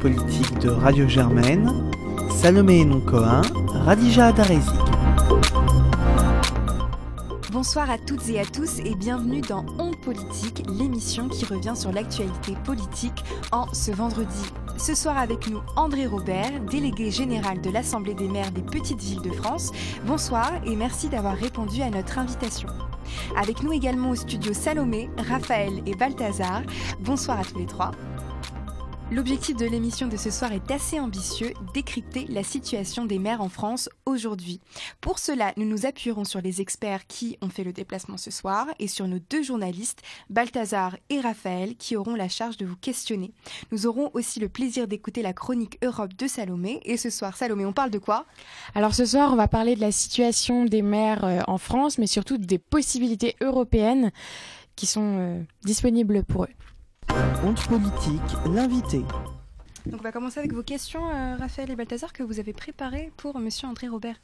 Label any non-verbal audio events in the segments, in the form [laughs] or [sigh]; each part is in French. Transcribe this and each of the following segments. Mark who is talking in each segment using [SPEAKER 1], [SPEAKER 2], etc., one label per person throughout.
[SPEAKER 1] politique de Radio Germaine, Salomé Noncoin, Radija Adarezi.
[SPEAKER 2] Bonsoir à toutes et à tous et bienvenue dans Onde Politique, l'émission qui revient sur l'actualité politique en ce vendredi. Ce soir avec nous André Robert, délégué général de l'Assemblée des maires des petites villes de France. Bonsoir et merci d'avoir répondu à notre invitation. Avec nous également au studio Salomé, Raphaël et Balthazar. Bonsoir à tous les trois. L'objectif de l'émission de ce soir est assez ambitieux, décrypter la situation des maires en France aujourd'hui. Pour cela, nous nous appuierons sur les experts qui ont fait le déplacement ce soir et sur nos deux journalistes, Balthazar et Raphaël, qui auront la charge de vous questionner. Nous aurons aussi le plaisir d'écouter la chronique Europe de Salomé. Et ce soir, Salomé, on parle de quoi?
[SPEAKER 3] Alors ce soir, on va parler de la situation des maires euh, en France, mais surtout des possibilités européennes qui sont euh, disponibles pour eux.
[SPEAKER 1] Honte politique, l'invité.
[SPEAKER 2] Donc on va commencer avec vos questions, euh, Raphaël et Balthazar, que vous avez préparées pour Monsieur André Robert.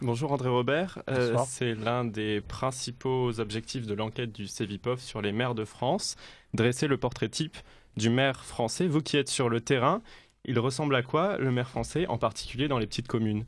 [SPEAKER 4] Bonjour André Robert, euh, c'est l'un des principaux objectifs de l'enquête du CEVIPOF sur les maires de France, dresser le portrait type du maire français. Vous qui êtes sur le terrain, il ressemble à quoi le maire français, en particulier dans les petites communes?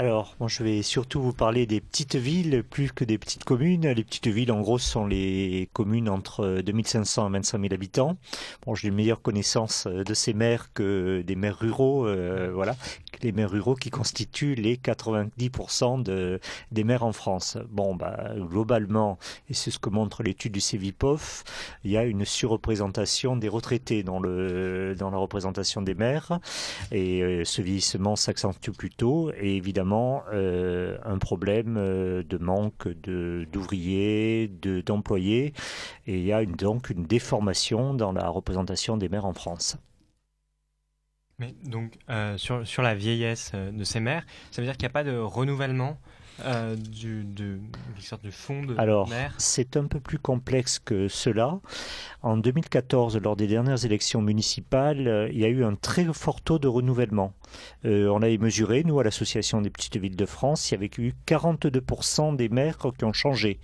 [SPEAKER 5] Alors, moi, je vais surtout vous parler des petites villes plus que des petites communes. Les petites villes, en gros, sont les communes entre 2500 et 25 000 habitants. Bon, j'ai une meilleure connaissance de ces maires que des maires ruraux, euh, voilà, les maires ruraux qui constituent les 90% de, des maires en France. Bon, bah, globalement, et c'est ce que montre l'étude du CEVIPOF, il y a une surreprésentation des retraités dans, le, dans la représentation des maires, et euh, ce vieillissement s'accentue plutôt, et évidemment, euh, un problème euh, de manque d'ouvriers, d'employés, et il y a donc une déformation dans la représentation des maires en France.
[SPEAKER 6] Mais donc, euh, sur, sur, la vieillesse de ces maires, ça veut dire qu'il n'y a pas de renouvellement euh, du, de, sorte de fond de
[SPEAKER 5] Alors, c'est un peu plus complexe que cela. En 2014, lors des dernières élections municipales, euh, il y a eu un très fort taux de renouvellement. Euh, on avait mesuré, nous, à l'Association des petites villes de France, il y avait eu 42% des maires qui ont changé.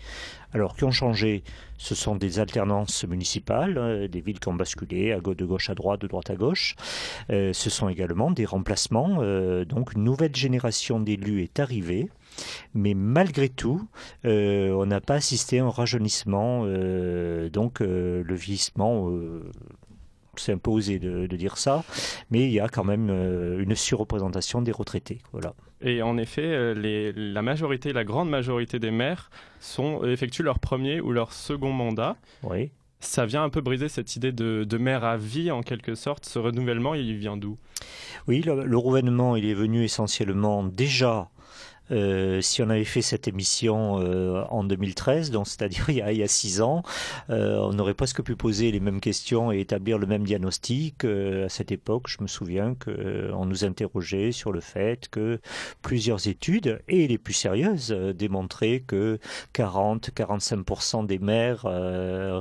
[SPEAKER 5] Alors, qui ont changé, ce sont des alternances municipales, des villes qui ont basculé à de gauche à droite, de droite à gauche. ce sont également des remplacements. donc, une nouvelle génération d'élus est arrivée. Mais malgré tout, euh, on n'a pas assisté à un rajeunissement. Euh, donc euh, le vieillissement c'est un peu osé de, dire ça, mais il y a quand même une surreprésentation des retraités. Voilà.
[SPEAKER 4] Et en effet, la majorité, la grande majorité des maires sont, effectuent leur premier ou leur second mandat.
[SPEAKER 5] Oui.
[SPEAKER 4] Ça vient un peu briser cette idée de, de maire à vie, en quelque sorte. Ce renouvellement, il vient d'où?
[SPEAKER 5] Oui, le, le, renouvellement, il est venu essentiellement déjà euh, si on avait fait cette émission euh, en 2013, donc c'est-à-dire [laughs] il, y a six ans, euh, on aurait presque pu poser les mêmes questions et établir le même diagnostic. à cette époque, je me souviens qu'on nous interrogeait sur le fait que plusieurs études, et les plus sérieuses, démontraient que 40-45% des maires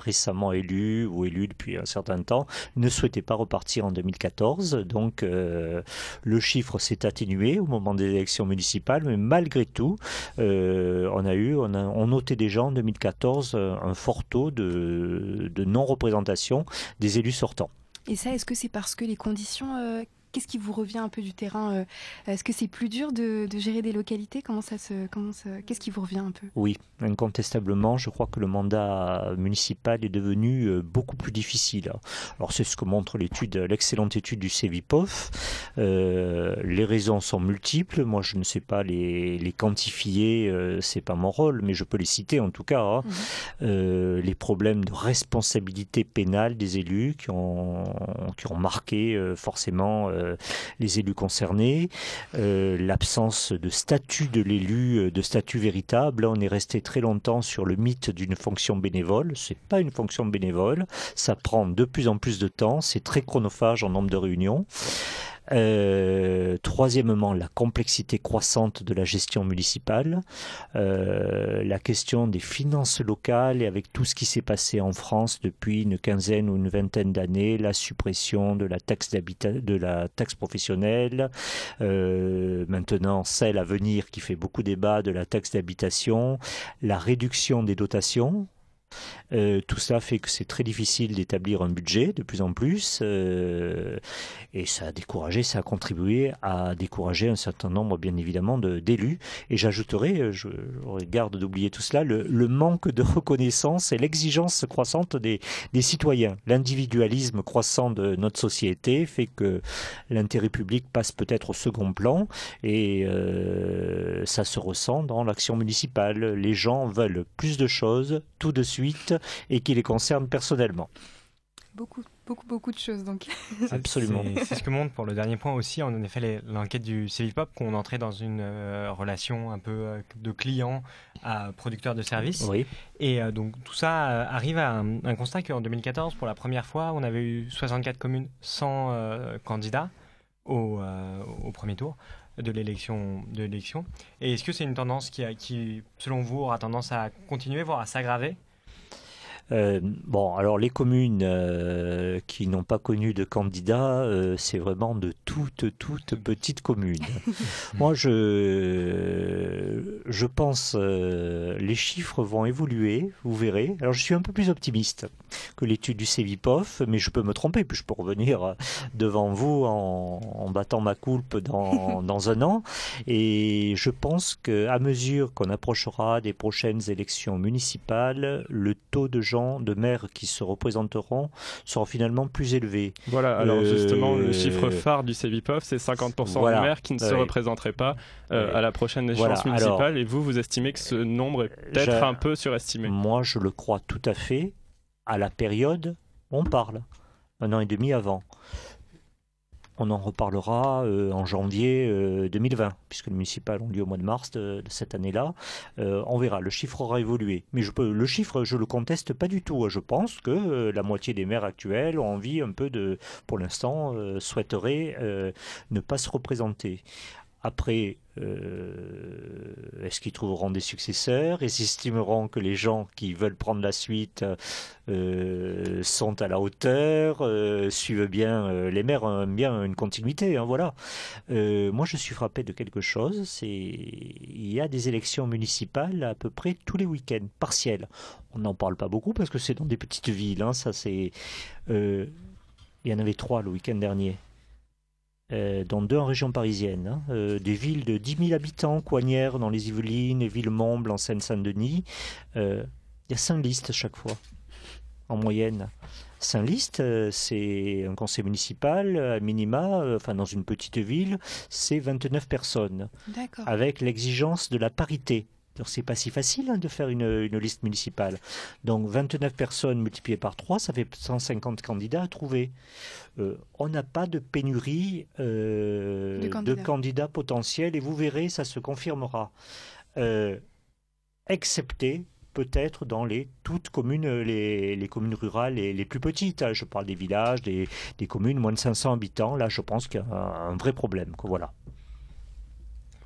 [SPEAKER 5] récemment élus ou élus depuis un certain temps ne souhaitaient pas repartir en 2014. Donc le chiffre s'est atténué au moment des élections municipales, mais malgré tout, euh, on a eu, on, a, on notait déjà en 2014 euh, un fort taux de, non-représentation des élus sortants.
[SPEAKER 2] Et ça, est-ce que c'est parce que les conditions euh, Qu'est-ce qui vous revient un peu du terrain euh, Est-ce que c'est plus dur de, gérer des localités? Comment ça se, comment qu'est-ce qui vous revient un peu?
[SPEAKER 5] Oui, incontestablement, je crois que le mandat municipal est devenu euh, beaucoup plus difficile. Alors c'est ce que montre l'étude, l'excellente étude du CEVIPOF. Euh, les raisons sont multiples. Moi, je ne sais pas les, les quantifier, euh, c'est pas mon rôle, mais je peux les citer en tout cas. Hein. Mhm. les problèmes de responsabilité pénale des élus qui ont qui ont marqué forcément les élus concernés, euh, l'absence de statut de l'élu, euh, de statut véritable. on est resté très longtemps sur le mythe d'une fonction bénévole. C'est pas une fonction bénévole. Ça prend de plus en plus de temps. C'est très chronophage en nombre de réunions. Euh, troisièmement, la complexité croissante de la gestion municipale, euh, la question des finances locales et avec tout ce qui s'est passé en France depuis une quinzaine ou une vingtaine d'années, la suppression de la taxe de la taxe professionnelle, euh, maintenant celle à venir qui fait beaucoup débat de la taxe d'habitation, la réduction des dotations Euh, tout ça fait que c'est très difficile d'établir un budget de plus en plus euh, et ça a découragé, ça a contribué à décourager un certain nombre bien évidemment d'élus et j'ajouterai, euh, je, garde d'oublier tout cela, le, manque de reconnaissance et l'exigence croissante des, citoyens. L'individualisme croissant de notre société fait que l'intérêt public passe peut-être au second plan et ça se ressent dans l'action municipale. Les gens veulent plus de choses tout de suite et qui les concerne personnellement.
[SPEAKER 2] Beaucoup, beaucoup, beaucoup de choses donc.
[SPEAKER 5] Absolument.
[SPEAKER 6] C'est ce que montre pour le dernier point aussi, en effet, l'enquête du Civipop, qu'on entrait dans une euh, relation un peu euh, de client à producteur de services.
[SPEAKER 5] Oui.
[SPEAKER 6] Et euh, donc tout ça arrive à un, constat qu'en 2014, pour la première fois, on avait eu 64 communes sans candidats au, au, premier tour de l'élection de l'élection. Et est-ce que c'est une tendance qui, selon vous, aura tendance à continuer, voire à s'aggraver?
[SPEAKER 5] Euh, bon, alors les communes euh, qui n'ont pas connu de candidats, euh, c'est vraiment de toutes, toutes petites communes. [laughs] Moi, je, je pense les chiffres vont évoluer, vous verrez. Alors, je suis un peu plus optimiste que l'étude du CEVIPOF, mais je peux me tromper, puis je peux revenir devant vous en, en battant ma coulpe dans, [laughs] dans un an. Et je pense qu'à mesure qu'on approchera des prochaines élections municipales, le taux de de maires qui se représenteront seront finalement plus élevés.
[SPEAKER 4] Voilà, alors euh, justement, le chiffre phare du CEVIPOF, c'est 50% de maires qui ne se représenteraient pas euh, à la prochaine échéance municipale. et vous, vous estimez que ce nombre est peut-être un peu surestimé
[SPEAKER 5] Moi, je le crois tout à fait à la période on parle, un an et demi avant. On en reparlera euh, en janvier 2020, euh, puisque les municipales ont lieu au mois de mars de, cette année-là. Euh, on verra, le chiffre aura évolué. Mais je peux, le chiffre, je le conteste pas du tout. Je pense que la moitié des maires actuels ont envie un peu de, pour l'instant, souhaiteraient ne pas se représenter. Après, euh, est-ce qu'ils trouveront des successeurs? Qu'ils estimeront que les gens qui veulent prendre la suite euh, sont à la hauteur, euh, suivent bien les maires, ont bien une continuité hein, Voilà. moi, je suis frappé de quelque chose. Il y a des élections municipales à peu près tous les week-ends, partielles. On n'en parle pas beaucoup parce que c'est dans des petites villes. Hein, ça, c'est. il y en avait trois le week-end dernier. Euh, dans deux en région parisienne. Hein. Euh, des villes de 10 000 habitants, Coignères dans les Yvelines, et Villemomble en Seine-Saint-Denis. Euh, il y a cinq listes chaque fois, en moyenne. Cinq listes, c'est un conseil municipal, à minima, enfin dans une petite ville, c'est 29 personnes. Avec l'exigence de la parité. C'est pas si facile hein, de faire une, une, liste municipale. Donc 29 personnes multipliées par 3, ça fait 150 candidats à trouver. Euh, on n'a pas de pénurie euh, de, candidats. potentiels et vous verrez, ça se confirmera. Euh, excepté peut-être dans les toutes communes, les, les communes rurales les, les, plus petites. Hein. Je parle des villages, des, des, communes moins de 500 habitants. Là, je pense qu'il y a un, un vrai problème. Voilà.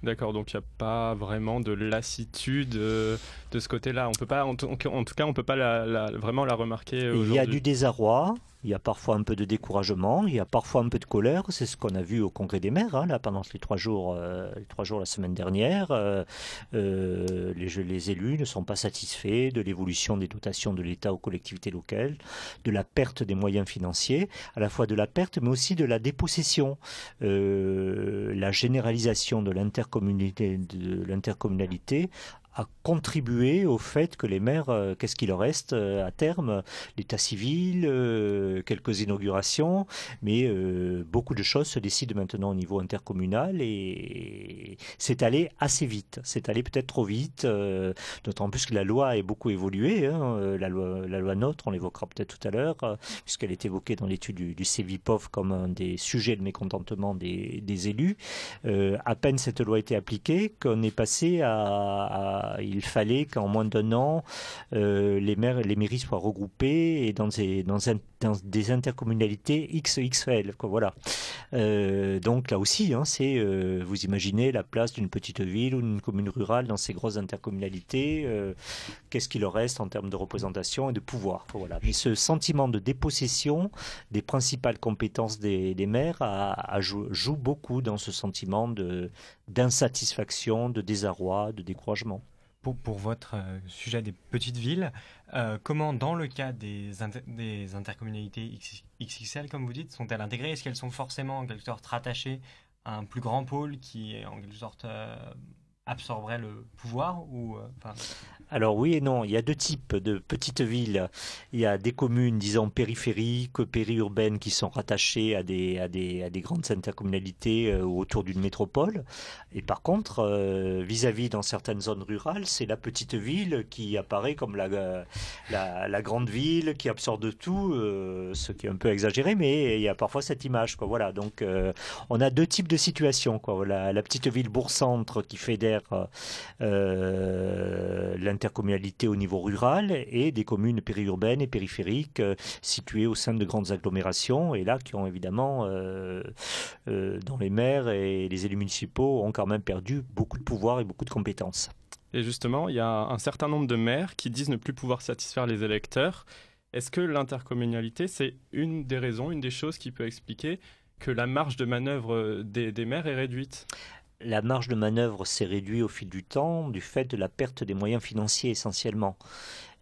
[SPEAKER 4] D'accord, donc il n'y a pas vraiment de lassitude euh, de ce côté-là. On peut pas, en, tout cas, on peut pas la, vraiment la remarquer.
[SPEAKER 5] Il y a du désarroi, il y a parfois un peu de découragement, il y a parfois un peu de colère. C'est ce qu'on a vu au Congrès des maires, hein, pendant les trois jours, euh, les trois jours la semaine dernière. Euh, euh, les, élus ne sont pas satisfaits de l'évolution des dotations de l'État aux collectivités locales, de la perte des moyens financiers, à la fois de la perte, mais aussi de la dépossession, la généralisation de l'intercommunalité a contribué au fait que les maires, euh, qu'est-ce qu'il leur reste euh, à terme? L'état civil, euh, quelques inaugurations, mais beaucoup de choses se décident maintenant au niveau intercommunal et c'est allé assez vite. C'est allé peut-être trop vite, d'autant plus que la loi a beaucoup évolué. Hein, la, loi, la loi NOTRe, on l'évoquera peut-être tout à l'heure, puisqu'elle est évoquée dans l'étude du, du comme un des sujets de mécontentement des élus. à peine cette loi a été appliquée qu'on est passé à il fallait qu'en moins d'un an, euh, les, maires, les mairies soient regroupées et dans des, intercommunalités XXL. Voilà. Euh, donc là aussi, hein, c'est, euh, vous imaginez la place d'une petite ville ou d'une commune rurale dans ces grosses intercommunalités. Qu'est-ce qu'il leur reste en termes de représentation et de pouvoir voilà. Mais ce sentiment de dépossession des principales compétences des, maires joue beaucoup dans ce sentiment d'insatisfaction, de désarroi, de découragement.
[SPEAKER 6] Pour, votre sujet des petites villes, comment, dans le cas des, des intercommunalités XXL, comme vous dites, sont-elles intégrées? Est-ce qu'elles sont forcément en quelque sorte rattachées à un plus grand pôle qui en quelque sorte absorberait le pouvoir ou
[SPEAKER 5] alors oui et non, il y a deux types de petites villes. Il y a des communes, disons, périphériques, périurbaines qui sont rattachées à des, à des, à des grandes intercommunalités euh, autour d'une métropole. Et par contre, euh, vis-à-vis dans certaines zones rurales, c'est la petite ville qui apparaît comme la, la, la grande ville qui absorbe tout, euh, ce qui est un peu exagéré, mais il y a parfois cette image. Quoi. Voilà, donc on a deux types de situations. Quoi. La, la petite ville bourg-centre qui fédère intercommunalités au niveau rural et des communes périurbaines et périphériques euh, situées au sein de grandes agglomérations et là qui ont évidemment, euh, euh, dans les maires et les élus municipaux, ont quand même perdu beaucoup de pouvoir et beaucoup de compétences.
[SPEAKER 4] Et justement, il y a un certain nombre de maires qui disent ne plus pouvoir satisfaire les électeurs. Est-ce que l'intercommunalité, c'est une des raisons, une des choses qui peut expliquer que la marge de manœuvre des maires est réduite?
[SPEAKER 5] La marge de manœuvre s'est réduite au fil du temps du fait de la perte des moyens financiers essentiellement.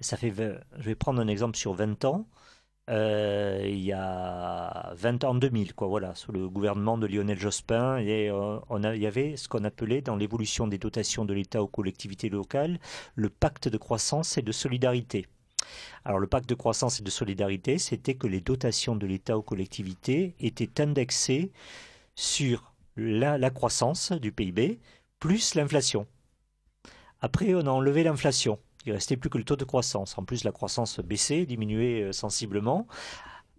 [SPEAKER 5] Je vais prendre un exemple sur 20 ans. Euh, il y a 20 ans, 2000, quoi, sous le gouvernement de Lionel Jospin, euh, il y avait ce qu'on appelait dans l'évolution des dotations de l'État aux collectivités locales le pacte de croissance et de solidarité. Alors le pacte de croissance et de solidarité, c'était que les dotations de l'État aux collectivités étaient indexées sur la, croissance du PIB plus l'inflation. Après, on a enlevé l'inflation. Il restait plus que le taux de croissance. En plus, la croissance baissait, diminuait euh, sensiblement.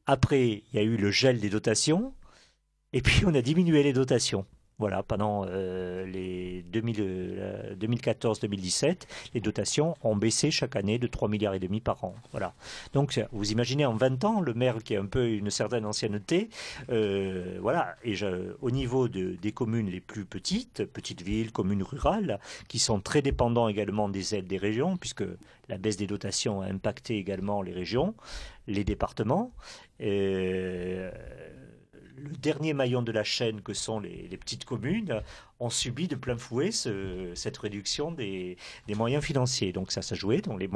[SPEAKER 5] Après, il y a eu le gel des dotations. Et puis, on a diminué les dotations. Voilà, pendant euh, les 2014-2017, euh, les dotations ont baissé chaque année de 3 milliards et demi par an. Voilà. Donc, vous imaginez en 20 ans, le maire qui a un peu une certaine ancienneté, euh, voilà. Et au niveau des communes les plus petites, petites villes, communes rurales, qui sont très dépendants également des aides des régions, puisque la baisse des dotations a impacté également les régions, les départements le dernier maillon de la chaîne que sont les, petites communes ont subi de plein fouet cette réduction des, moyens financiers. Donc ça s'est joué. Donc les,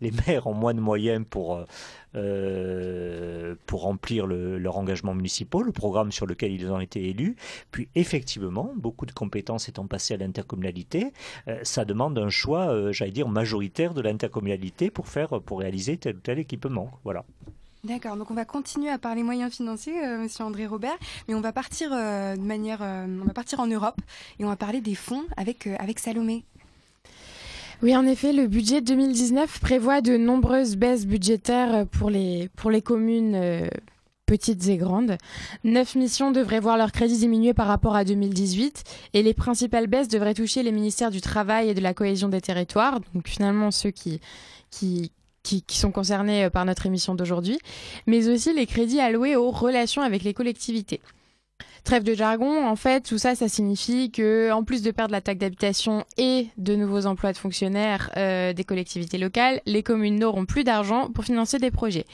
[SPEAKER 5] les, maires ont moins de moyens pour, euh, pour remplir leur engagement municipal, le programme sur lequel ils ont été élus. Puis effectivement, beaucoup de compétences étant passées à l'intercommunalité, euh, ça demande un choix, euh, j'allais dire, majoritaire de l'intercommunalité pour faire, pour réaliser tel ou tel équipement. Voilà.
[SPEAKER 2] D'accord, donc on va continuer à parler moyens financiers, euh, Monsieur André Robert, mais on va partir euh, de manière, euh, on va partir en Europe et on va parler des fonds avec avec Salomé.
[SPEAKER 3] Oui, en effet, le budget 2019 prévoit de nombreuses baisses budgétaires pour les pour les communes petites et grandes. Neuf missions devraient voir leurs crédits diminuer par rapport à 2018 et les principales baisses devraient toucher les ministères du Travail et de la Cohésion des territoires, donc finalement ceux qui, qui, qui, sont concernés euh, par notre émission d'aujourd'hui, mais aussi les crédits alloués aux relations avec les collectivités. Trêve de jargon, en fait, tout ça, ça signifie que, en plus de perdre la taxe d'habitation et de nouveaux emplois de fonctionnaires euh, des collectivités locales, les communes n'auront plus d'argent pour financer des projets.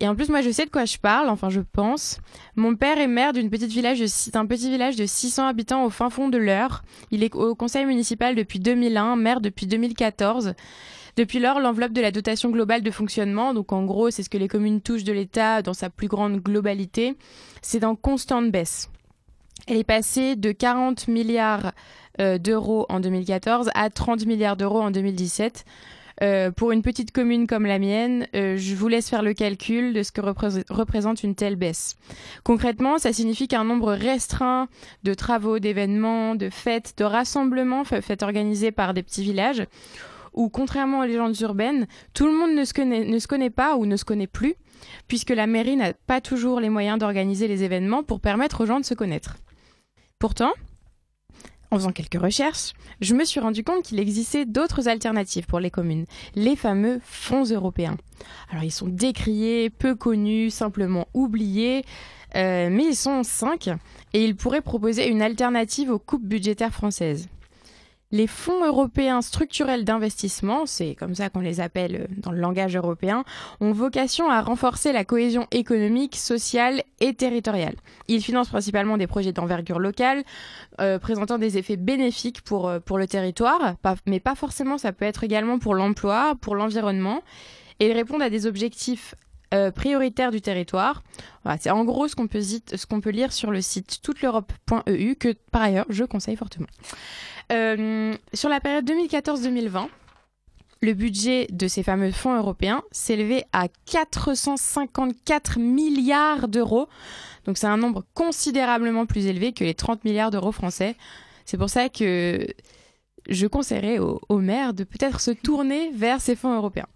[SPEAKER 3] Et en plus, moi, je sais de quoi je parle, enfin, je pense. Mon père est maire d'un petit village de 600 habitants au fin fond de l'Eure. Il est au conseil municipal depuis 2001, maire depuis 2014. Depuis lors, l'enveloppe de la dotation globale de fonctionnement, donc en gros, c'est ce que les communes touchent de l'État dans sa plus grande globalité, c'est en constante baisse. Elle est passée de 40 milliards euh, d'euros en 2014 à 30 milliards d'euros en 2017. Euh, pour une petite commune comme la mienne, euh, je vous laisse faire le calcul de ce que représente une telle baisse. Concrètement, ça signifie qu'un nombre restreint de travaux, d'événements, de fêtes, de rassemblements, fêtes organisés par des petits villages, où, contrairement aux légendes urbaines, tout le monde ne se connaît, pas ou ne se connaît plus, puisque la mairie n'a pas toujours les moyens d'organiser les événements pour permettre aux gens de se connaître. Pourtant, en faisant quelques recherches, je me suis rendu compte qu'il existait d'autres alternatives pour les communes, les fameux fonds européens. Alors ils sont décriés, peu connus, simplement oubliés, euh, mais ils sont cinq et ils pourraient proposer une alternative aux coupes budgétaires françaises. Les fonds européens structurels d'investissement, c'est comme ça qu'on les appelle euh, dans le langage européen, ont vocation à renforcer la cohésion économique, sociale et territoriale. Ils financent principalement des projets d'envergure locale, euh, présentant des effets bénéfiques pour, euh, pour le territoire, mais pas forcément, ça peut être également pour l'emploi, pour l'environnement, et ils répondent à des objectifs prioritaires du territoire. c'est en gros ce qu'on peut, peut, lire sur le site touteleurope.eu que par ailleurs je conseille fortement. Euh, sur la période 2014-2020, le budget de ces fameux fonds européens s'élevait à 454 milliards d'euros. Donc c'est un nombre considérablement plus élevé que les 30 milliards d'euros français. C'est pour ça que je conseillerais aux, aux maires de peut-être se tourner vers ces fonds européens.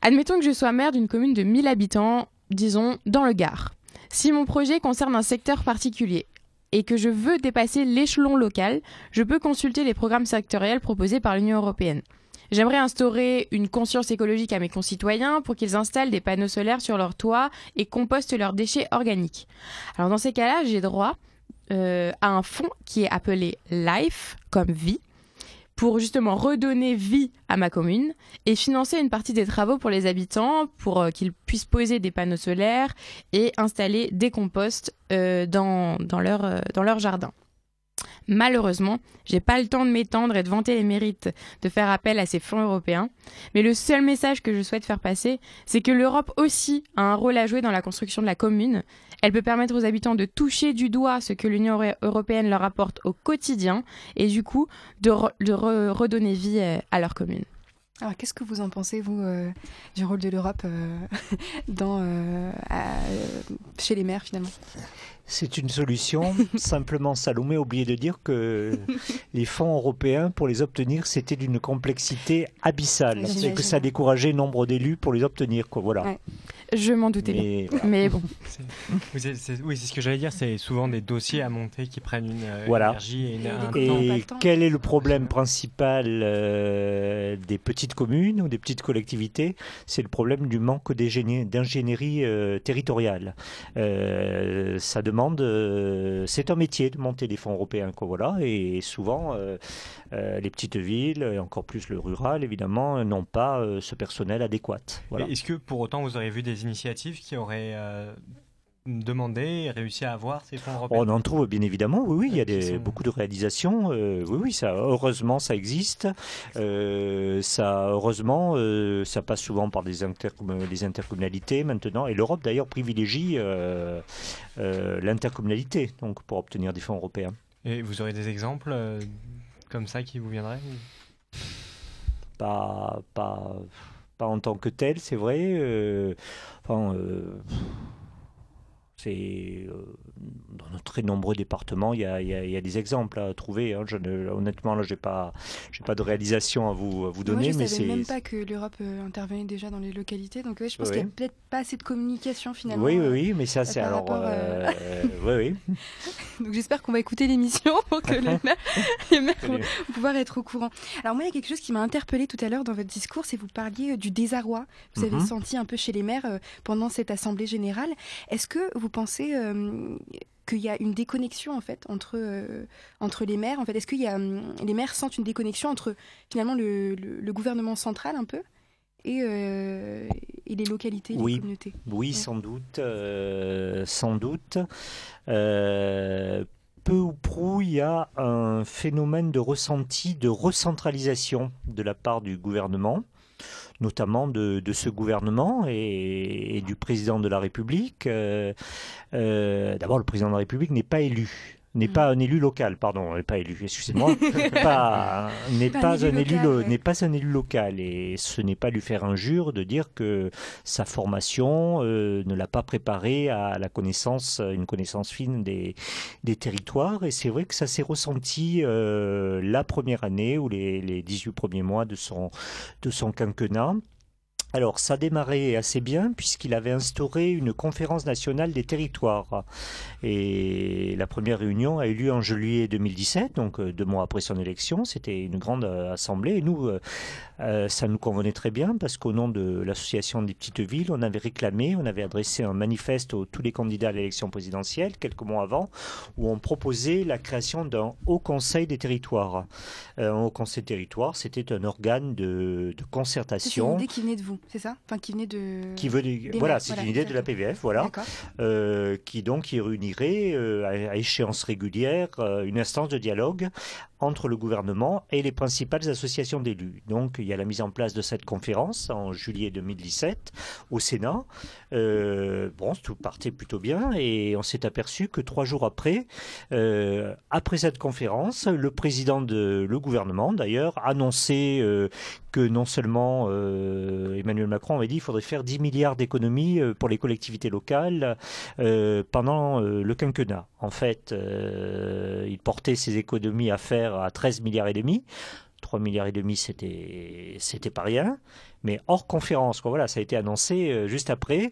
[SPEAKER 3] Admettons que je sois maire d'une commune de 1000 habitants, disons dans le Gard. Si mon projet concerne un secteur particulier et que je veux dépasser l'échelon local, je peux consulter les programmes sectoriels proposés par l'Union européenne. J'aimerais instaurer une conscience écologique à mes concitoyens pour qu'ils installent des panneaux solaires sur leur toit et compostent leurs déchets organiques. Alors dans ces cas-là, j'ai droit euh, à un fonds qui est appelé LIFE, comme vie, pour justement redonner vie à ma commune et financer une partie des travaux pour les habitants pour euh, qu'ils puissent poser des panneaux solaires et installer des composts euh, dans, dans, leur, euh, dans leur jardin. Malheureusement, j'ai pas le temps de m'étendre et de vanter les mérites de faire appel à ces fonds européens, mais le seul message que je souhaite faire passer, c'est que l'Europe aussi a un rôle à jouer dans la construction de la commune. Elle peut permettre aux habitants de toucher du doigt ce que l'Union européenne leur apporte au quotidien et du coup de, redonner vie euh, à leur commune.
[SPEAKER 2] Alors, qu'est-ce que vous en pensez, vous, euh, du rôle de l'Europe euh, [laughs] dans, chez les maires, finalement?
[SPEAKER 5] C'est une solution. [laughs] Simplement, Salomé a oublié de dire que [laughs] les fonds européens, pour les obtenir, c'était d'une complexité abyssale. C'est que ça décourageait nombre d'élus pour les obtenir. Quoi. Voilà.
[SPEAKER 3] Je m'en doutais Mais, Mais bon. [laughs]
[SPEAKER 6] oui, c'est ce que j'allais dire. C'est souvent des dossiers à monter qui prennent une
[SPEAKER 5] euh, énergie et, une, et quel est le problème principal euh, des petites communes ou des petites collectivités? C'est le problème du manque d'ingénierie euh, territoriale. ça demande euh, c'est un métier de monter des fonds européens, quoi, voilà, et souvent euh, euh, les petites villes, et encore plus le rural, évidemment, n'ont pas ce personnel adéquat.
[SPEAKER 6] Est-ce que pour autant vous aurez vu des initiatives qui auraient demandé et réussi à avoir ces fonds européens
[SPEAKER 5] On en trouve bien évidemment, oui, oui, il y a des, beaucoup de réalisations, oui, oui, ça, heureusement ça existe, ça, heureusement, ça passe souvent par des, des intercommunalités maintenant, et l'Europe d'ailleurs privilégie euh, l'intercommunalité donc pour obtenir des fonds européens.
[SPEAKER 6] Et vous aurez des exemples euh, comme ça qui vous viendraient
[SPEAKER 5] pas, pas, pas en tant que tel, c'est vrai. Euh, enfin, c'est euh, dans très nombreux départements, il y, a, il, y a, des exemples à trouver. Hein. Je honnêtement, là, j'ai pas, j'ai pas de réalisation à vous, à vous donner.
[SPEAKER 2] Moi,
[SPEAKER 5] je
[SPEAKER 2] ne savais même pas que l'Europe euh, intervenait déjà dans les localités. Donc, je pense qu'il n'y a peut-être pas assez de communication finalement.
[SPEAKER 5] Oui, oui, oui, mais ça, c'est alors. Euh, oui, [laughs] oui.
[SPEAKER 2] donc, j'espère qu'on va écouter l'émission pour que les maires, vont pouvoir être au courant. Alors, moi, il y a quelque chose qui m'a interpellé tout à l'heure dans votre discours, c'est vous parliez du désarroi. Vous avez mhm. senti un peu chez les maires pendant cette assemblée générale. Est-ce que vous pensez euh, qu'il y a une déconnexion en fait entre euh, entre les maires en fait. Est-ce qu'il y a hum, les maires sentent une déconnexion entre finalement le, gouvernement central un peu et, euh, et les localités
[SPEAKER 5] oui.
[SPEAKER 2] les communautés?
[SPEAKER 5] Oui sans doute sans doute. Peu ou prou il y a un phénomène de ressenti de recentralisation de la part du gouvernement notamment de, ce gouvernement et, du président de la République. Euh, euh, d'abord, le président de la République n'est pas élu n'est pas un élu local, pardon, [laughs] n'est pas élu, excusez-moi, n'est pas, un élu, n'est pas un élu local. Et ce n'est pas lui faire injure de dire que sa formation euh, ne l'a pas préparé à la connaissance, une connaissance fine des, des territoires. Et c'est vrai que ça s'est ressenti euh, la première année ou les, les 18 premiers mois de son, de son quinquennat alors, ça démarrait assez bien puisqu'il avait instauré une conférence nationale des territoires. Et la première réunion a eu lieu en juillet 2017, donc euh, deux mois après son élection. C'était une grande euh, assemblée. Et nous, euh, ça nous convenait très bien parce qu'au nom de l'association des petites villes, on avait réclamé, on avait adressé un manifeste à tous les candidats à l'élection présidentielle quelques mois avant, où on proposait la création d'un haut conseil des territoires. un haut conseil des territoires, c'était un organe de, de concertation.
[SPEAKER 2] C'est une idée qui venait de vous? C'est ça Enfin, qui venait de.
[SPEAKER 5] Qui veut voilà, c'est une idée de la PVF, voilà, euh, qui donc qui réunirait euh, à, échéance régulière euh, une instance de dialogue entre le gouvernement et les principales associations d'élus. Donc il y a la mise en place de cette conférence en juillet 2017 au Sénat. Euh, bon, tout partait plutôt bien et on s'est aperçu que trois jours après, euh, après cette conférence, le président de le gouvernement d'ailleurs annonçait euh, que non seulement Emmanuel Macron avait dit qu'il faudrait faire 10 milliards d'économies pour les collectivités locales pendant le quinquennat. En fait, il portait ces économies à faire à 13 milliards et demi. 3 milliards et demi, c'était c'était pas rien. Mais hors conférence, quoi, voilà, ça a été annoncé euh, juste après.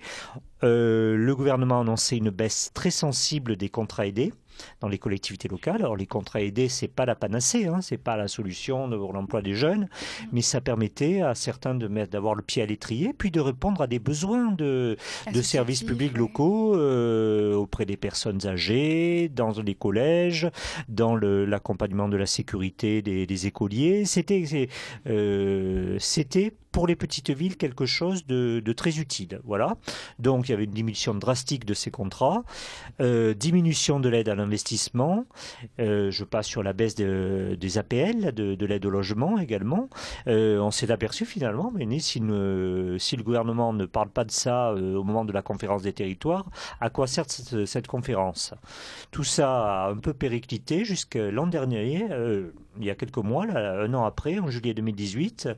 [SPEAKER 5] Euh, le gouvernement a annoncé une baisse très sensible des contrats aidés dans les collectivités locales. Alors les contrats aidés, c'est pas la panacée, hein, c'est pas la solution pour l'emploi des jeunes, mais ça permettait à certains de mettre, d'avoir le pied à l'étrier, puis de répondre à des besoins de, de services publics locaux euh, auprès des personnes âgées, dans les collèges, dans l'accompagnement de la sécurité des, des écoliers. C'était euh, c'était pour les petites villes quelque chose de, de, très utile. Voilà. Donc il y avait une diminution drastique de ces contrats, euh, diminution de l'aide à l'investissement. Euh, je passe sur la baisse de, des APL, de, de l'aide au logement également. Euh, on s'est aperçu finalement, mais si, le gouvernement ne parle pas de ça au moment de la conférence des territoires, à quoi sert cette, conférence? Tout ça a un peu périclité jusqu'à l'an dernier, il y a quelques mois, là, un an après, en juillet 2018,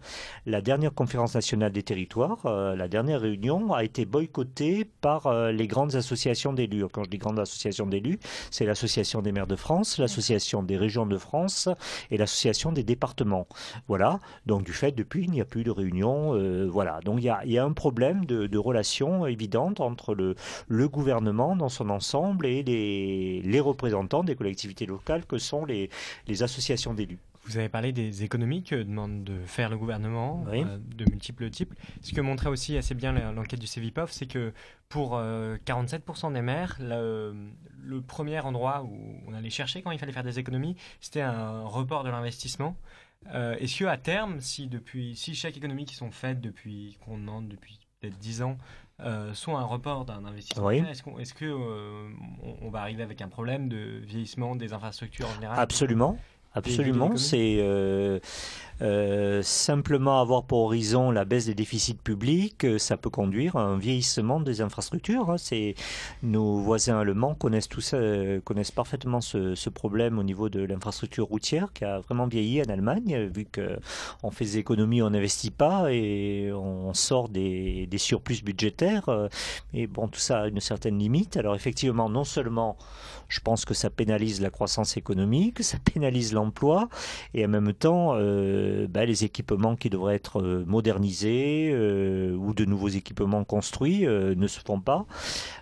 [SPEAKER 5] la dernière conférence nationale des territoires, euh, la dernière réunion a été boycottée par euh, les grandes associations d'élus. Quand je dis grandes associations d'élus, c'est l'association des maires de France, l'association des régions de France et l'association des départements. Voilà. Donc du fait, depuis, il n'y a plus de réunion. Euh, voilà. Donc il y a, y a, un problème de, de relation évidente entre le, le, gouvernement dans son ensemble et les, les représentants des collectivités locales que sont les, les associations d'élus.
[SPEAKER 6] Vous avez parlé des économies que demande de faire le gouvernement, euh, de multiples types. Ce que montrait aussi assez bien l'enquête du CEVIPOF, c'est que pour 47% euh, des maires, le, premier endroit où on allait chercher quand il fallait faire des économies, c'était un report de l'investissement. Euh, Est-ce qu'à terme, si, depuis, si chaque économie qui sont faites depuis qu'on demande depuis peut-être 10 ans euh, sont un report d'un investissement. Est-ce qu'on est que on, va arriver avec un problème de vieillissement des infrastructures en général?
[SPEAKER 5] Absolument. Absolument, c'est euh, euh, simplement avoir pour horizon la baisse des déficits publics, euh, ça peut conduire à un vieillissement des infrastructures. Hein. C'est nos voisins allemands connaissent tout ça, connaissent parfaitement ce, ce, problème au niveau de l'infrastructure routière qui a vraiment vieilli en Allemagne, vu que on fait des économies, on n'investit pas et on sort des, des surplus budgétaires. Et bon, tout ça a une certaine limite. Alors effectivement, non seulement je pense que ça pénalise la croissance économique, ça pénalise l'emploi et en même temps, euh, bah, les équipements qui devraient être euh, modernisés euh, ou de nouveaux équipements construits ne se font pas.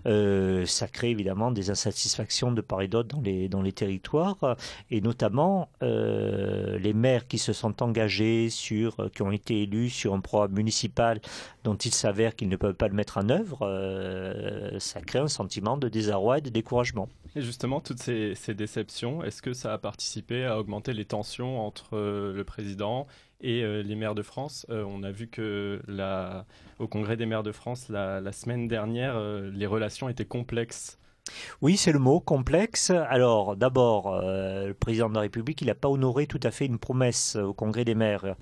[SPEAKER 5] ça crée évidemment des insatisfactions de part et d'autre dans les, dans les territoires et notamment les maires qui se sont engagés sur, qui ont été élus sur un programme municipal dont il s'avère qu'ils ne peuvent pas le mettre en œuvre, ça crée un sentiment de désarroi et de découragement.
[SPEAKER 4] Et justement, toutes ces, déceptions, est-ce que ça a participé à augmenter les tensions entre euh, le président et euh, les maires de France euh, On a vu que la, au Congrès des maires de France, la, semaine dernière, les relations étaient complexes.
[SPEAKER 5] Oui, c'est le mot, complexe. Alors, d'abord, le président de la République, il n'a pas honoré tout à fait une promesse au Congrès des maires.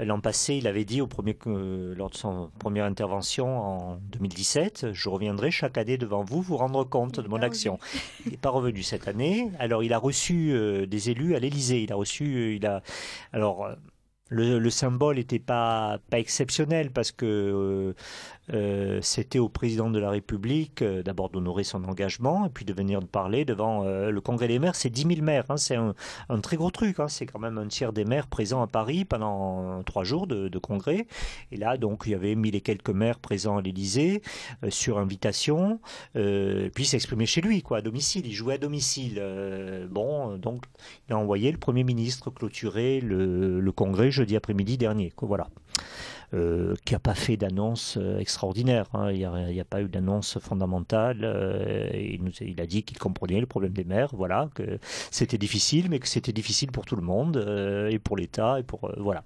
[SPEAKER 5] L'an passé, il avait dit au premier, euh, lors de son première intervention en 2017, je reviendrai chaque année devant vous vous rendre compte de mon action. [laughs] Il n'est pas revenu cette année. Alors, il a reçu euh, des élus à l'Élysée. Il a reçu, euh, il a, alors. Le, le, symbole n'était pas, pas exceptionnel parce que euh, c'était au président de la République euh, d'abord d'honorer son engagement et puis de venir parler devant euh, le Congrès des maires. C'est 10 000 maires, hein, c'est un, très gros truc. Hein. c'est quand même un tiers des maires présents à Paris pendant trois jours de, congrès. Et là, donc, il y avait mille et quelques maires présents à l'Élysée sur invitation. puis s'exprimer chez lui, quoi, à domicile. Il jouait à domicile. bon, donc, il a envoyé le Premier ministre clôturer le, congrès jeudi après-midi dernier. Voilà. Euh, qui n'a pas fait d'annonce euh, extraordinaire. Hein. Il n'y a, pas eu d'annonce fondamentale. Euh, il, a dit qu'il comprenait le problème des maires, voilà, que c'était difficile, mais que c'était difficile pour tout le monde, et pour l'État, et pour... voilà.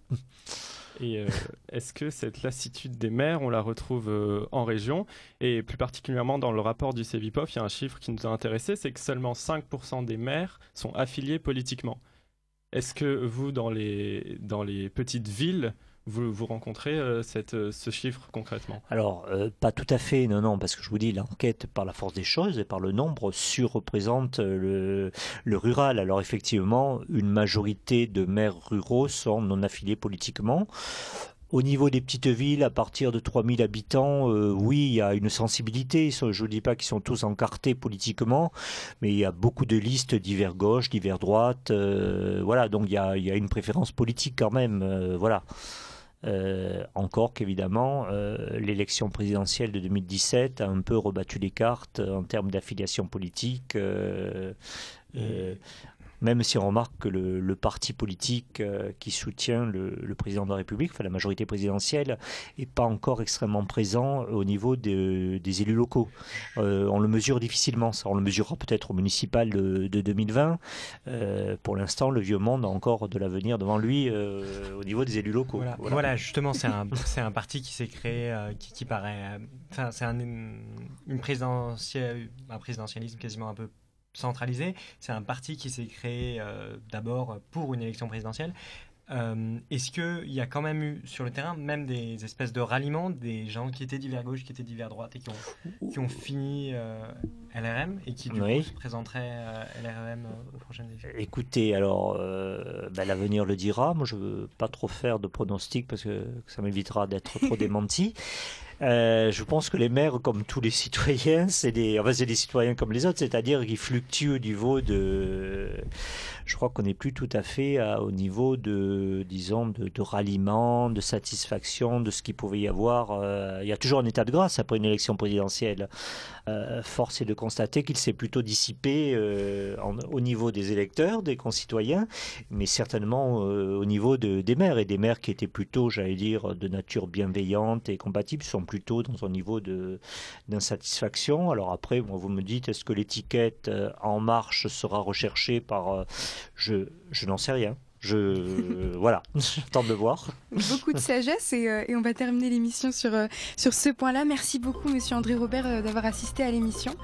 [SPEAKER 4] Est-ce que cette lassitude des maires, on la retrouve en région? Et plus particulièrement dans le rapport du CEVIPOF, il y a un chiffre qui nous a intéressé, c'est que seulement 5% des maires sont affiliés politiquement. Est-ce que vous, dans les, dans les petites villes, vous, rencontrez euh, euh, ce chiffre concrètement?
[SPEAKER 5] Alors, euh, pas tout à fait, non, non, parce que je vous dis, l'enquête, par la force des choses et par le nombre, surreprésente le, le rural. Alors, effectivement, une majorité de maires ruraux sont non affiliés politiquement. Au niveau des petites villes, à partir de 3000 habitants, oui, il y a une sensibilité. Je ne dis pas qu'ils sont tous encartés politiquement, mais il y a beaucoup de listes divers gauche, divers droite. voilà, donc il y, a, une préférence politique quand même. voilà. Euh, encore qu'évidemment, euh, l'élection présidentielle de 2017 a un peu rebattu les cartes en termes d'affiliation politique. Euh, même si on remarque que le, parti politique euh, qui soutient le, président de la République, enfin la majorité présidentielle, n'est pas encore extrêmement présent au niveau des élus locaux. Euh, on le mesure difficilement, ça on le mesurera peut-être au municipal de, 2020. Euh, pour l'instant, le vieux monde a encore de l'avenir devant lui au niveau des élus locaux.
[SPEAKER 6] Voilà, justement, c'est un, un, parti qui s'est créé, qui, paraît... C'est un, une présidentielle, un présidentialisme quasiment un peu centralisé. C'est un parti qui s'est créé euh, d'abord pour une élection présidentielle. Euh, est-ce qu'il y a quand même eu sur le terrain même des espèces de ralliements, des gens qui étaient divers gauche, qui étaient divers droite et qui ont, qui ont fini euh, LRM et qui du coup se présenteraient LRM aux prochaines élections?
[SPEAKER 5] Écoutez, alors ben, l'avenir le dira. Moi, je ne veux pas trop faire de pronostics parce que ça m'évitera d'être trop [laughs] démenti. Euh, je pense que les maires, comme tous les [laughs] citoyens, c'est des, enfin, des citoyens comme les autres, c'est-à-dire qu'ils fluctuent au niveau de, je crois qu'on n'est plus tout à fait au niveau de, disons, de, ralliement, de satisfaction de ce qu'il pouvait y avoir. Euh, il y a toujours un état de grâce après une élection présidentielle. Euh, force est de constater qu'il s'est plutôt dissipé euh, au niveau des électeurs, des concitoyens, mais certainement au niveau de, des maires et des maires qui étaient plutôt, j'allais dire, de nature bienveillante et compatible, sont plutôt dans un niveau de d'insatisfaction. Alors après, vous me dites, est-ce que l'étiquette En Marche sera recherchée par je, je n'en sais rien. Je [laughs] voilà, [laughs] j'attends de voir.
[SPEAKER 2] Beaucoup de sagesse et, euh, et on va terminer l'émission sur euh, sur ce point-là. Merci beaucoup, Monsieur André Robert, euh, d'avoir assisté à l'émission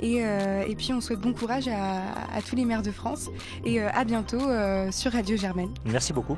[SPEAKER 2] et, et puis on souhaite bon courage à, à tous les maires de France et à bientôt sur Radio Germaine.
[SPEAKER 5] Merci beaucoup.